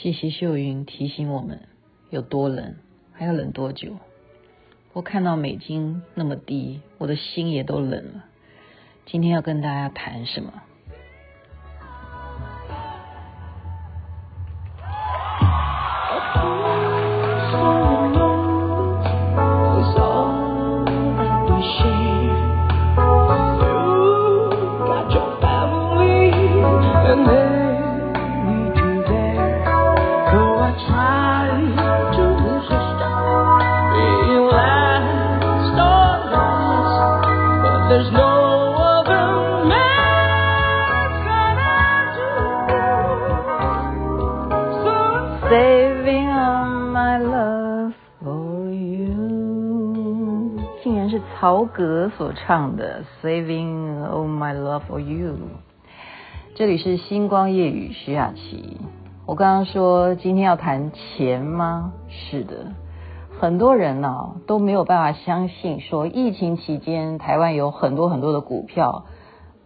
谢谢秀云提醒我们有多冷，还要冷多久。我看到美金那么低，我的心也都冷了。今天要跟大家谈什么？是曹格所唱的《Saving All My Love for You》，这里是星光夜语徐雅琪。我刚刚说今天要谈钱吗？是的，很多人呢、啊、都没有办法相信，说疫情期间台湾有很多很多的股票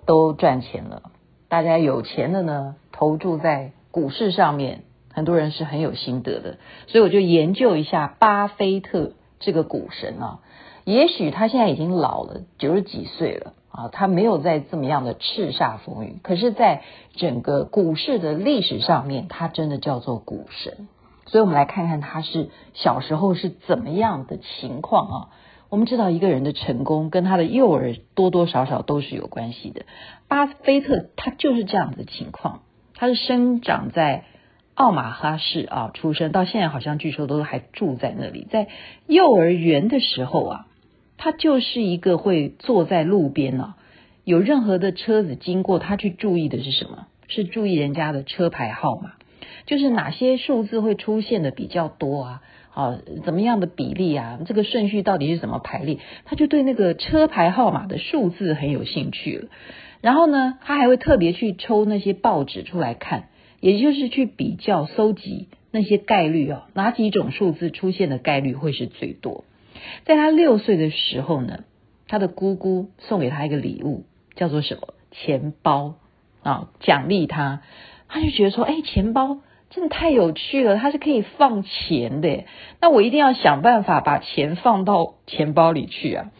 都赚钱了。大家有钱的呢，投注在股市上面，很多人是很有心得的。所以我就研究一下巴菲特这个股神啊。也许他现在已经老了，九十几岁了啊，他没有在这么样的叱咤风云，可是，在整个股市的历史上面，他真的叫做股神。所以，我们来看看他是小时候是怎么样的情况啊。我们知道，一个人的成功跟他的幼儿多多少少都是有关系的。巴菲特他就是这样的情况，他是生长在。奥马哈市啊，出生到现在好像据说都还住在那里。在幼儿园的时候啊，他就是一个会坐在路边啊，有任何的车子经过，他去注意的是什么？是注意人家的车牌号码，就是哪些数字会出现的比较多啊？啊，怎么样的比例啊？这个顺序到底是怎么排列？他就对那个车牌号码的数字很有兴趣了。然后呢，他还会特别去抽那些报纸出来看。也就是去比较、搜集那些概率啊，哪几种数字出现的概率会是最多？在他六岁的时候呢，他的姑姑送给他一个礼物，叫做什么？钱包啊，奖励他。他就觉得说，哎，钱包真的太有趣了，它是可以放钱的。那我一定要想办法把钱放到钱包里去啊。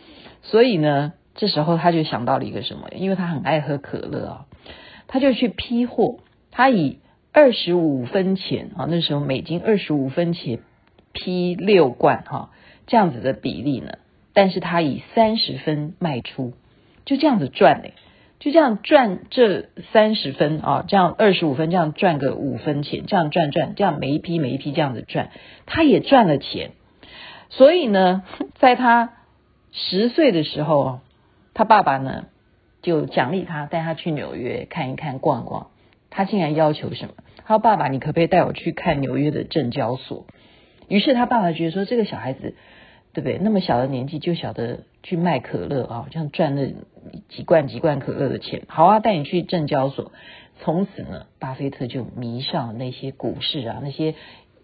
所以呢，这时候他就想到了一个什么？因为他很爱喝可乐啊，他就去批货，他以二十五分钱啊，那时候美金二十五分钱批六罐哈，这样子的比例呢，但是他以三十分卖出，就这样子赚嘞，就这样赚这三十分啊，这样二十五分这样赚个五分钱，这样赚赚，这样每一批每一批这样子赚，他也赚了钱，所以呢，在他十岁的时候，他爸爸呢就奖励他，带他去纽约看一看逛逛。他竟然要求什么？他说：“爸爸，你可不可以带我去看纽约的证交所？”于是他爸爸觉得说：“这个小孩子，对不对？那么小的年纪就晓得去卖可乐啊，这样赚了几罐几罐可乐的钱。好啊，带你去证交所。从此呢，巴菲特就迷上了那些股市啊，那些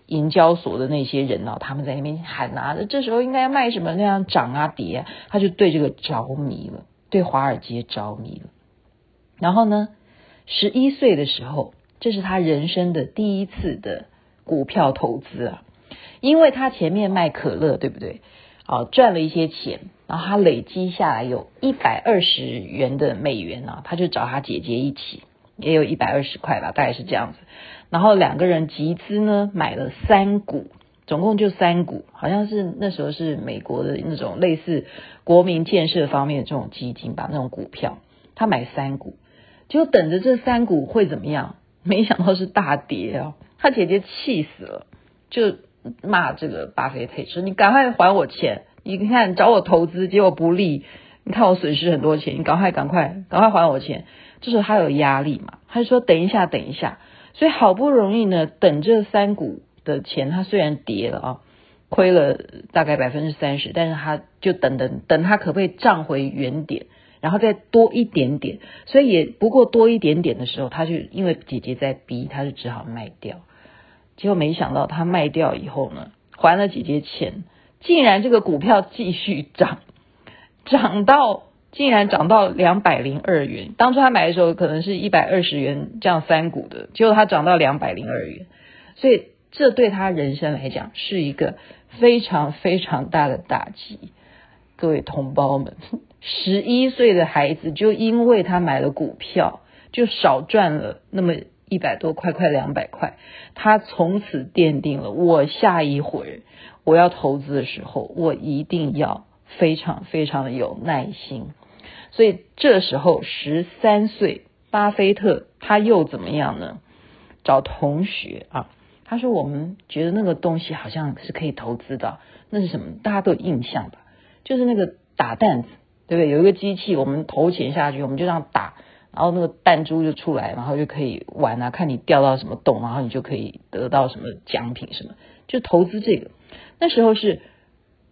银交所的那些人啊，他们在那边喊啊，这时候应该要卖什么？那样涨啊跌啊，他就对这个着迷了，对华尔街着迷了。然后呢？”十一岁的时候，这是他人生的第一次的股票投资啊，因为他前面卖可乐，对不对？啊，赚了一些钱，然后他累积下来有一百二十元的美元啊，他就找他姐姐一起，也有一百二十块吧，大概是这样子。然后两个人集资呢，买了三股，总共就三股，好像是那时候是美国的那种类似国民建设方面的这种基金吧，那种股票，他买三股。就等着这三股会怎么样？没想到是大跌哦！他姐姐气死了，就骂这个巴菲特说：“你赶快还我钱！你看找我投资，结果不利，你看我损失很多钱，你赶快赶快赶快还我钱！”这时候他有压力嘛，他就说：“等一下，等一下。”所以好不容易呢，等这三股的钱，他虽然跌了啊，亏了大概百分之三十，但是他就等等等，他可不可以涨回原点？然后再多一点点，所以也不过多一点点的时候，他就因为姐姐在逼，他就只好卖掉。结果没想到他卖掉以后呢，还了姐姐钱，竟然这个股票继续涨，涨到竟然涨到两百零二元。当初他买的时候可能是一百二十元这样三股的，结果他涨到两百零二元，所以这对他人生来讲是一个非常非常大的打击。各位同胞们，十一岁的孩子就因为他买了股票，就少赚了那么一百多块，快两百块。他从此奠定了，我下一回我要投资的时候，我一定要非常非常的有耐心。所以这时候十三岁，巴菲特他又怎么样呢？找同学啊，他说：“我们觉得那个东西好像是可以投资的，那是什么？大家都有印象吧？就是那个打弹子，对不对？有一个机器，我们投钱下去，我们就这样打，然后那个弹珠就出来，然后就可以玩啊，看你掉到什么洞，然后你就可以得到什么奖品什么，就投资这个。那时候是。”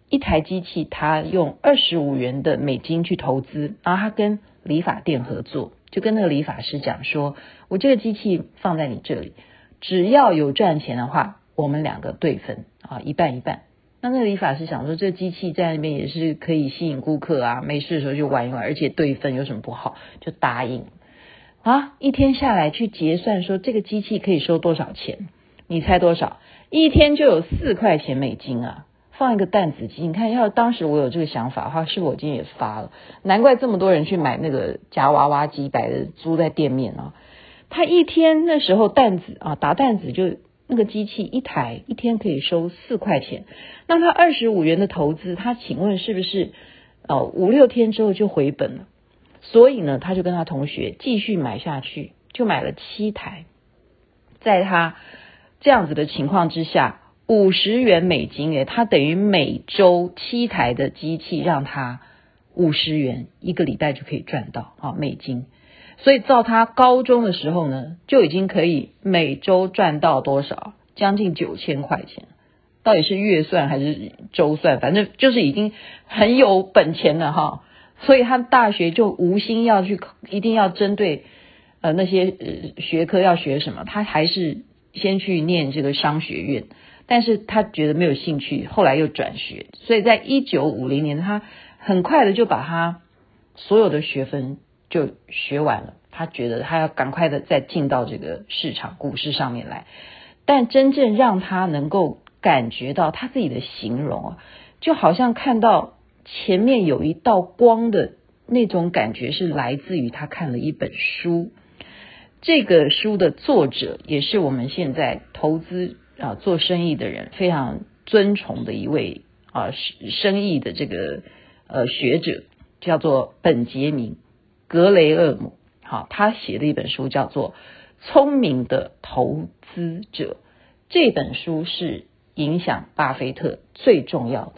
一台机器，他用二十五元的美金去投资，然后他跟理发店合作，就跟那个理发师讲说：“我这个机器放在你这里，只要有赚钱的话，我们两个对分啊，一半一半。”那那个理发师想说，这机器在那边也是可以吸引顾客啊，没事的时候就玩一玩，而且对分有什么不好？就答应啊。一天下来去结算，说这个机器可以收多少钱？你猜多少？一天就有四块钱美金啊！放一个弹子机，你看，要是当时我有这个想法的话，是不是我今天也发了？难怪这么多人去买那个夹娃娃机，摆的租在店面啊。他一天那时候弹子啊，打弹子就那个机器一台，一天可以收四块钱。那他二十五元的投资，他请问是不是哦五六天之后就回本了？所以呢，他就跟他同学继续买下去，就买了七台。在他这样子的情况之下。五十元美金，诶，他等于每周七台的机器，让他五十元一个礼拜就可以赚到啊美金。所以到他高中的时候呢，就已经可以每周赚到多少？将近九千块钱。到底是月算还是周算？反正就是已经很有本钱了哈。所以他大学就无心要去，一定要针对呃那些呃学科要学什么，他还是先去念这个商学院。但是他觉得没有兴趣，后来又转学，所以在一九五零年，他很快的就把他所有的学分就学完了。他觉得他要赶快的再进到这个市场股市上面来。但真正让他能够感觉到他自己的形容啊，就好像看到前面有一道光的那种感觉，是来自于他看了一本书。这个书的作者也是我们现在投资。啊，做生意的人非常尊崇的一位啊，生意的这个呃学者叫做本杰明·格雷厄姆。好，他写的一本书叫做《聪明的投资者》，这本书是影响巴菲特最重要的。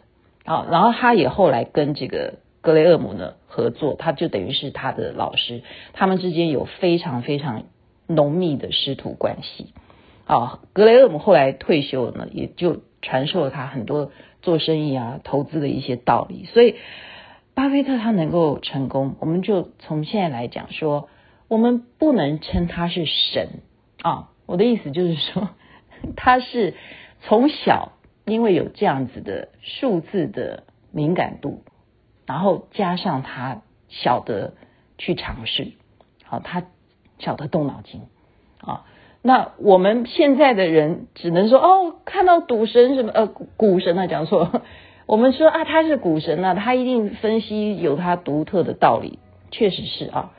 好，然后他也后来跟这个格雷厄姆呢合作，他就等于是他的老师，他们之间有非常非常浓密的师徒关系。啊，格雷厄姆后来退休了呢，也就传授了他很多做生意啊、投资的一些道理。所以，巴菲特他能够成功，我们就从现在来讲说，我们不能称他是神啊。我的意思就是说，他是从小因为有这样子的数字的敏感度，然后加上他晓得去尝试，好，他晓得动脑筋啊。那我们现在的人只能说哦，看到赌神什么呃股神啊，讲错了，我们说啊他是股神啊，他一定分析有他独特的道理，确实是啊，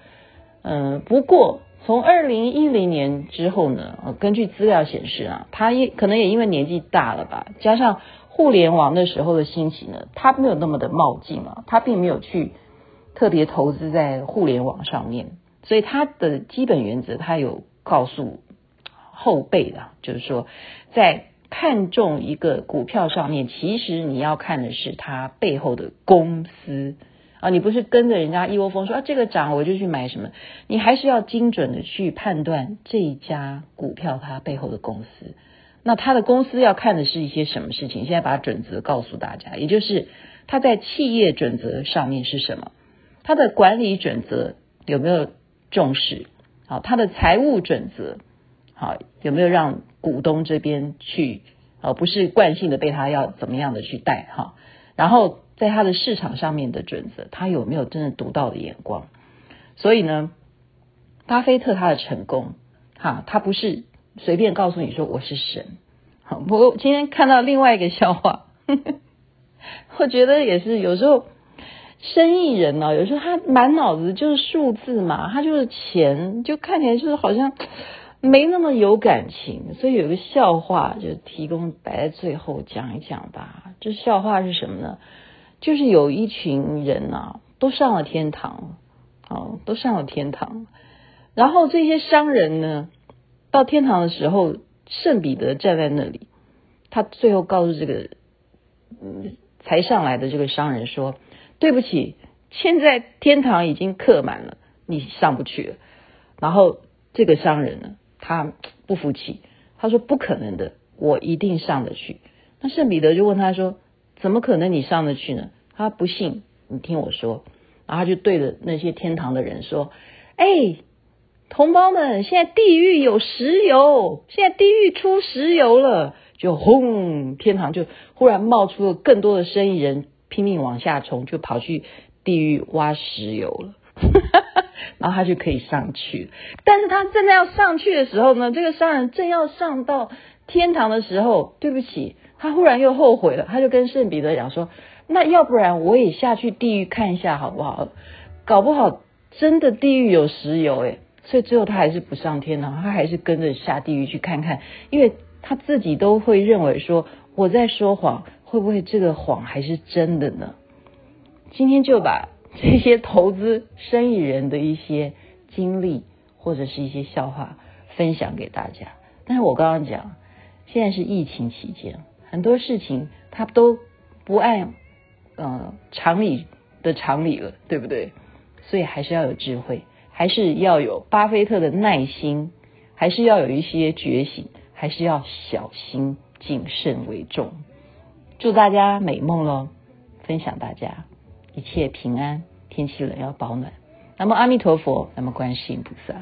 嗯、不过从二零一零年之后呢，根据资料显示啊，他也可能也因为年纪大了吧，加上互联网的时候的兴起呢，他没有那么的冒进啊，他并没有去特别投资在互联网上面，所以他的基本原则他有告诉。后辈的，就是说，在看中一个股票上面，其实你要看的是它背后的公司啊，你不是跟着人家一窝蜂说啊，这个涨我就去买什么，你还是要精准的去判断这一家股票它背后的公司。那它的公司要看的是一些什么事情？现在把准则告诉大家，也就是它在企业准则上面是什么，它的管理准则有没有重视？好，它的财务准则。好，有没有让股东这边去？呃，不是惯性的被他要怎么样的去带哈？然后在他的市场上面的准则，他有没有真的独到的眼光？所以呢，巴菲特他的成功，哈，他不是随便告诉你说我是神，不过今天看到另外一个笑话，我觉得也是有时候生意人呢、有时候他满脑子就是数字嘛，他就是钱，就看起来就是好像没那么有感情。所以有个笑话就提供摆在最后讲一讲吧。这笑话是什么呢？就是有一群人啊，都上了天堂，哦，都上了天堂。然后这些商人呢，到天堂的时候，圣彼得站在那里，他最后告诉这个嗯才上来的这个商人说：“对不起，现在天堂已经客满了，你上不去了。”然后这个商人呢，他不服气，他说：“不可能的，我一定上得去。”那圣彼得就问他说：“怎么可能你上得去呢？”他不信，你听我说，然后他就对着那些天堂的人说：“哎。”同胞们，现在地狱有石油，现在地狱出石油了，就轰，天堂就忽然冒出了更多的生意人，拼命往下冲，就跑去地狱挖石油了，然后他就可以上去。但是他正在要上去的时候呢，这个商人正要上到天堂的时候，对不起，他忽然又后悔了，他就跟圣彼得讲说：“那要不然我也下去地狱看一下好不好？搞不好真的地狱有石油诶。”所以最后他还是不上天堂，他还是跟着下地狱去看看，因为他自己都会认为说我在说谎，会不会这个谎还是真的呢？今天就把这些投资生意人的一些经历或者是一些笑话分享给大家。但是我刚刚讲，现在是疫情期间，很多事情他都不按呃常理的常理了，对不对？所以还是要有智慧。还是要有巴菲特的耐心，还是要有一些觉醒，还是要小心谨慎为重。祝大家美梦喽！分享大家一切平安，天气冷要保暖。那么阿弥陀佛，那么观世音菩萨。